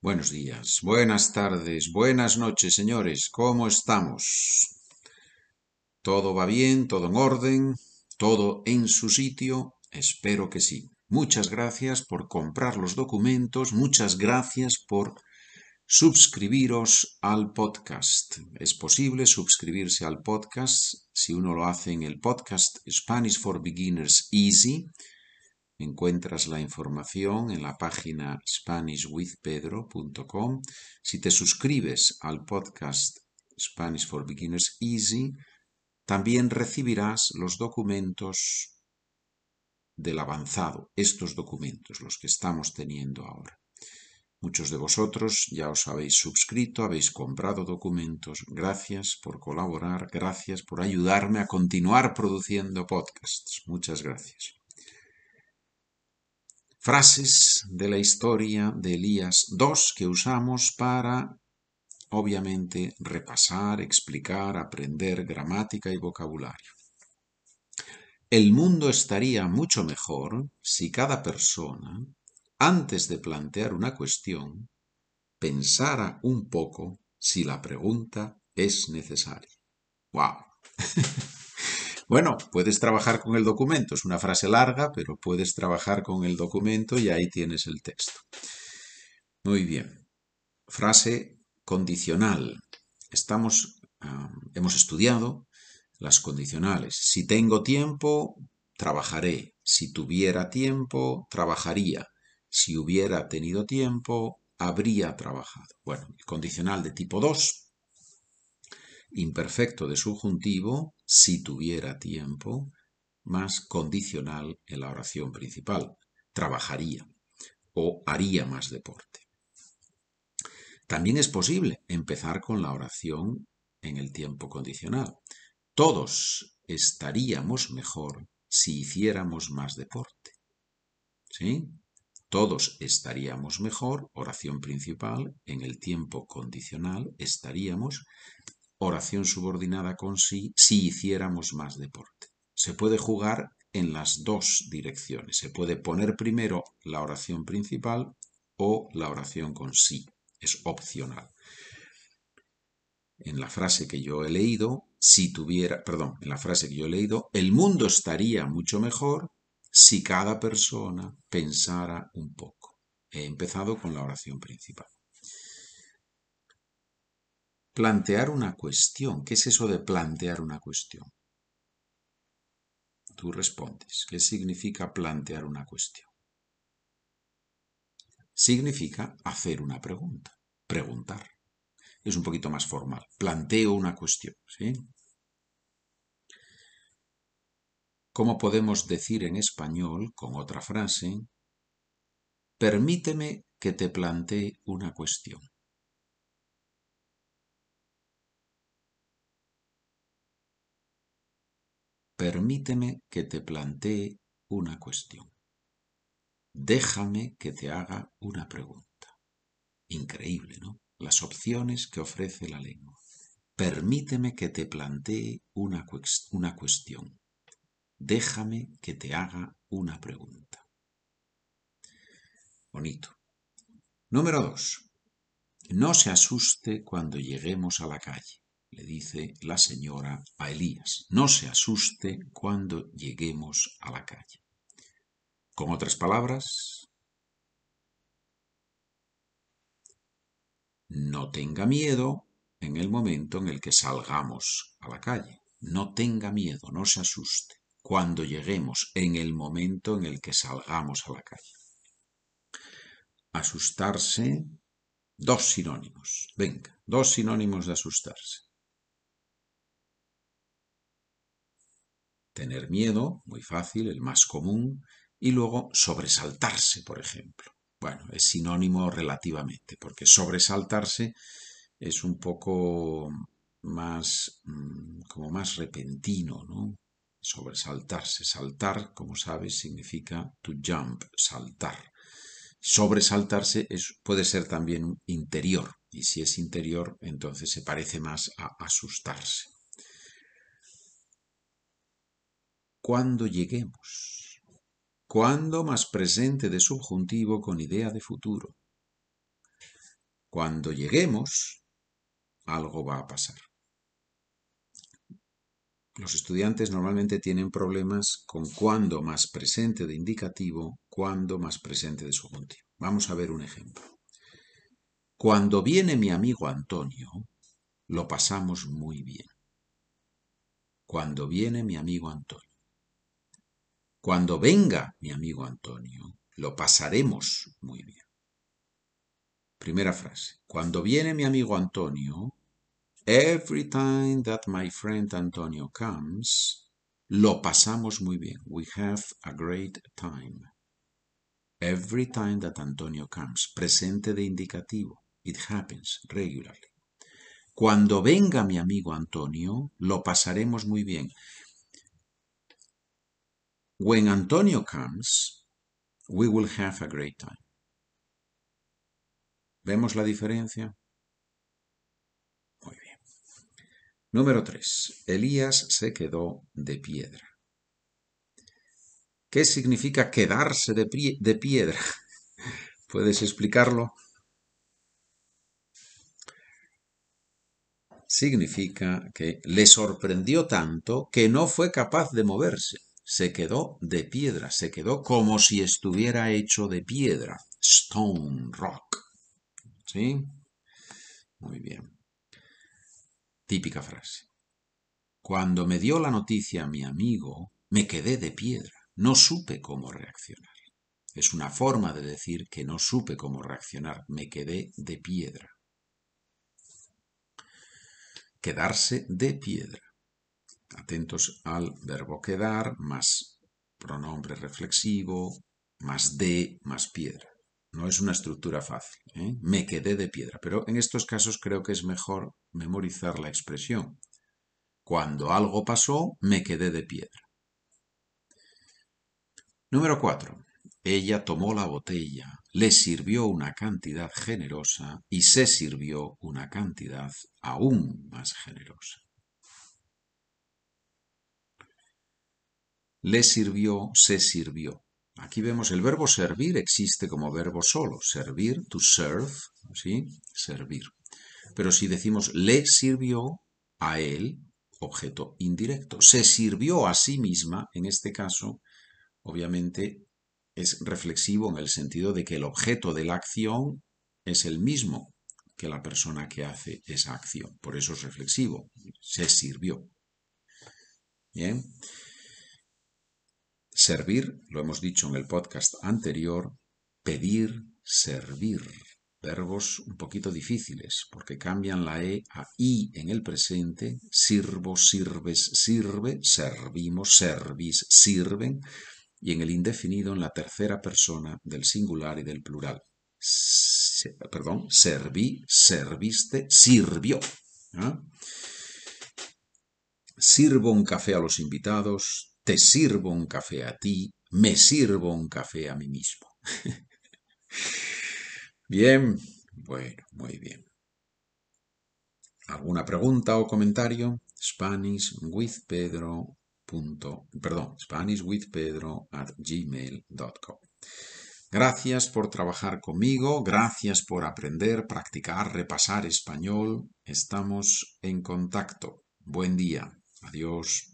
Buenos días, buenas tardes, buenas noches, señores. ¿Cómo estamos? ¿Todo va bien? ¿Todo en orden? ¿Todo en su sitio? Espero que sí. Muchas gracias por comprar los documentos, muchas gracias por suscribiros al podcast. Es posible suscribirse al podcast si uno lo hace en el podcast Spanish for Beginners Easy Encuentras la información en la página SpanishWithPedro.com. Si te suscribes al podcast Spanish for Beginners Easy, también recibirás los documentos del avanzado, estos documentos, los que estamos teniendo ahora. Muchos de vosotros ya os habéis suscrito, habéis comprado documentos. Gracias por colaborar, gracias por ayudarme a continuar produciendo podcasts. Muchas gracias. Frases de la historia de Elías 2 que usamos para, obviamente, repasar, explicar, aprender gramática y vocabulario. El mundo estaría mucho mejor si cada persona, antes de plantear una cuestión, pensara un poco si la pregunta es necesaria. ¡Wow! Bueno, puedes trabajar con el documento, es una frase larga, pero puedes trabajar con el documento y ahí tienes el texto. Muy bien. Frase condicional. Estamos, hemos estudiado las condicionales. Si tengo tiempo, trabajaré. Si tuviera tiempo, trabajaría. Si hubiera tenido tiempo, habría trabajado. Bueno, el condicional de tipo 2 imperfecto de subjuntivo si tuviera tiempo, más condicional en la oración principal, trabajaría o haría más deporte. También es posible empezar con la oración en el tiempo condicional. Todos estaríamos mejor si hiciéramos más deporte. ¿Sí? Todos estaríamos mejor, oración principal, en el tiempo condicional estaríamos oración subordinada con sí si hiciéramos más deporte. Se puede jugar en las dos direcciones. Se puede poner primero la oración principal o la oración con sí. Es opcional. En la frase que yo he leído, si tuviera, perdón, en la frase que yo he leído, el mundo estaría mucho mejor si cada persona pensara un poco. He empezado con la oración principal. Plantear una cuestión. ¿Qué es eso de plantear una cuestión? Tú respondes. ¿Qué significa plantear una cuestión? Significa hacer una pregunta, preguntar. Es un poquito más formal. Planteo una cuestión, ¿sí? ¿Cómo podemos decir en español, con otra frase, permíteme que te plantee una cuestión? Permíteme que te plantee una cuestión. Déjame que te haga una pregunta. Increíble, ¿no? Las opciones que ofrece la lengua. Permíteme que te plantee una, una cuestión. Déjame que te haga una pregunta. Bonito. Número dos. No se asuste cuando lleguemos a la calle le dice la señora a Elías, no se asuste cuando lleguemos a la calle. Con otras palabras, no tenga miedo en el momento en el que salgamos a la calle. No tenga miedo, no se asuste cuando lleguemos en el momento en el que salgamos a la calle. Asustarse, dos sinónimos. Venga, dos sinónimos de asustarse. Tener miedo, muy fácil, el más común, y luego sobresaltarse, por ejemplo. Bueno, es sinónimo relativamente, porque sobresaltarse es un poco más, mm, como más repentino, ¿no? Sobresaltarse, saltar, como sabes, significa to jump, saltar. Sobresaltarse es, puede ser también interior, y si es interior, entonces se parece más a asustarse. Cuando lleguemos. Cuando más presente de subjuntivo con idea de futuro. Cuando lleguemos, algo va a pasar. Los estudiantes normalmente tienen problemas con cuándo más presente de indicativo, cuándo más presente de subjuntivo. Vamos a ver un ejemplo. Cuando viene mi amigo Antonio, lo pasamos muy bien. Cuando viene mi amigo Antonio. Cuando venga mi amigo Antonio, lo pasaremos muy bien. Primera frase. Cuando viene mi amigo Antonio, every time that my friend Antonio comes, lo pasamos muy bien. We have a great time. Every time that Antonio comes. Presente de indicativo. It happens regularly. Cuando venga mi amigo Antonio, lo pasaremos muy bien. When Antonio comes, we will have a great time. ¿Vemos la diferencia? Muy bien. Número 3. Elías se quedó de piedra. ¿Qué significa quedarse de, de piedra? ¿Puedes explicarlo? significa que le sorprendió tanto que no fue capaz de moverse. Se quedó de piedra, se quedó como si estuviera hecho de piedra. Stone rock. ¿Sí? Muy bien. Típica frase. Cuando me dio la noticia mi amigo, me quedé de piedra. No supe cómo reaccionar. Es una forma de decir que no supe cómo reaccionar. Me quedé de piedra quedarse de piedra. Atentos al verbo quedar, más pronombre reflexivo, más de, más piedra. No es una estructura fácil. ¿eh? Me quedé de piedra, pero en estos casos creo que es mejor memorizar la expresión. Cuando algo pasó, me quedé de piedra. Número 4. Ella tomó la botella, le sirvió una cantidad generosa y se sirvió una cantidad aún más generosa. Le sirvió, se sirvió. Aquí vemos el verbo servir existe como verbo solo. Servir, to serve, ¿sí? Servir. Pero si decimos le sirvió a él, objeto indirecto. Se sirvió a sí misma, en este caso, obviamente es reflexivo en el sentido de que el objeto de la acción es el mismo que la persona que hace esa acción. Por eso es reflexivo. Se sirvió. Bien. Servir, lo hemos dicho en el podcast anterior, pedir, servir. Verbos un poquito difíciles porque cambian la E a I en el presente. Sirvo, sirves, sirve. Servimos, servis, sirven y en el indefinido en la tercera persona del singular y del plural. perdón, serví, serviste, sirvió. Sirvo un café a los invitados, te sirvo un café a ti, me sirvo un café a mí mismo. bien, bueno, muy bien. ¿Alguna pregunta o comentario? Spanish with Pedro perdón, SpanishWithPedro at gmail.com. Gracias por trabajar conmigo, gracias por aprender, practicar, repasar español. Estamos en contacto. Buen día. Adiós.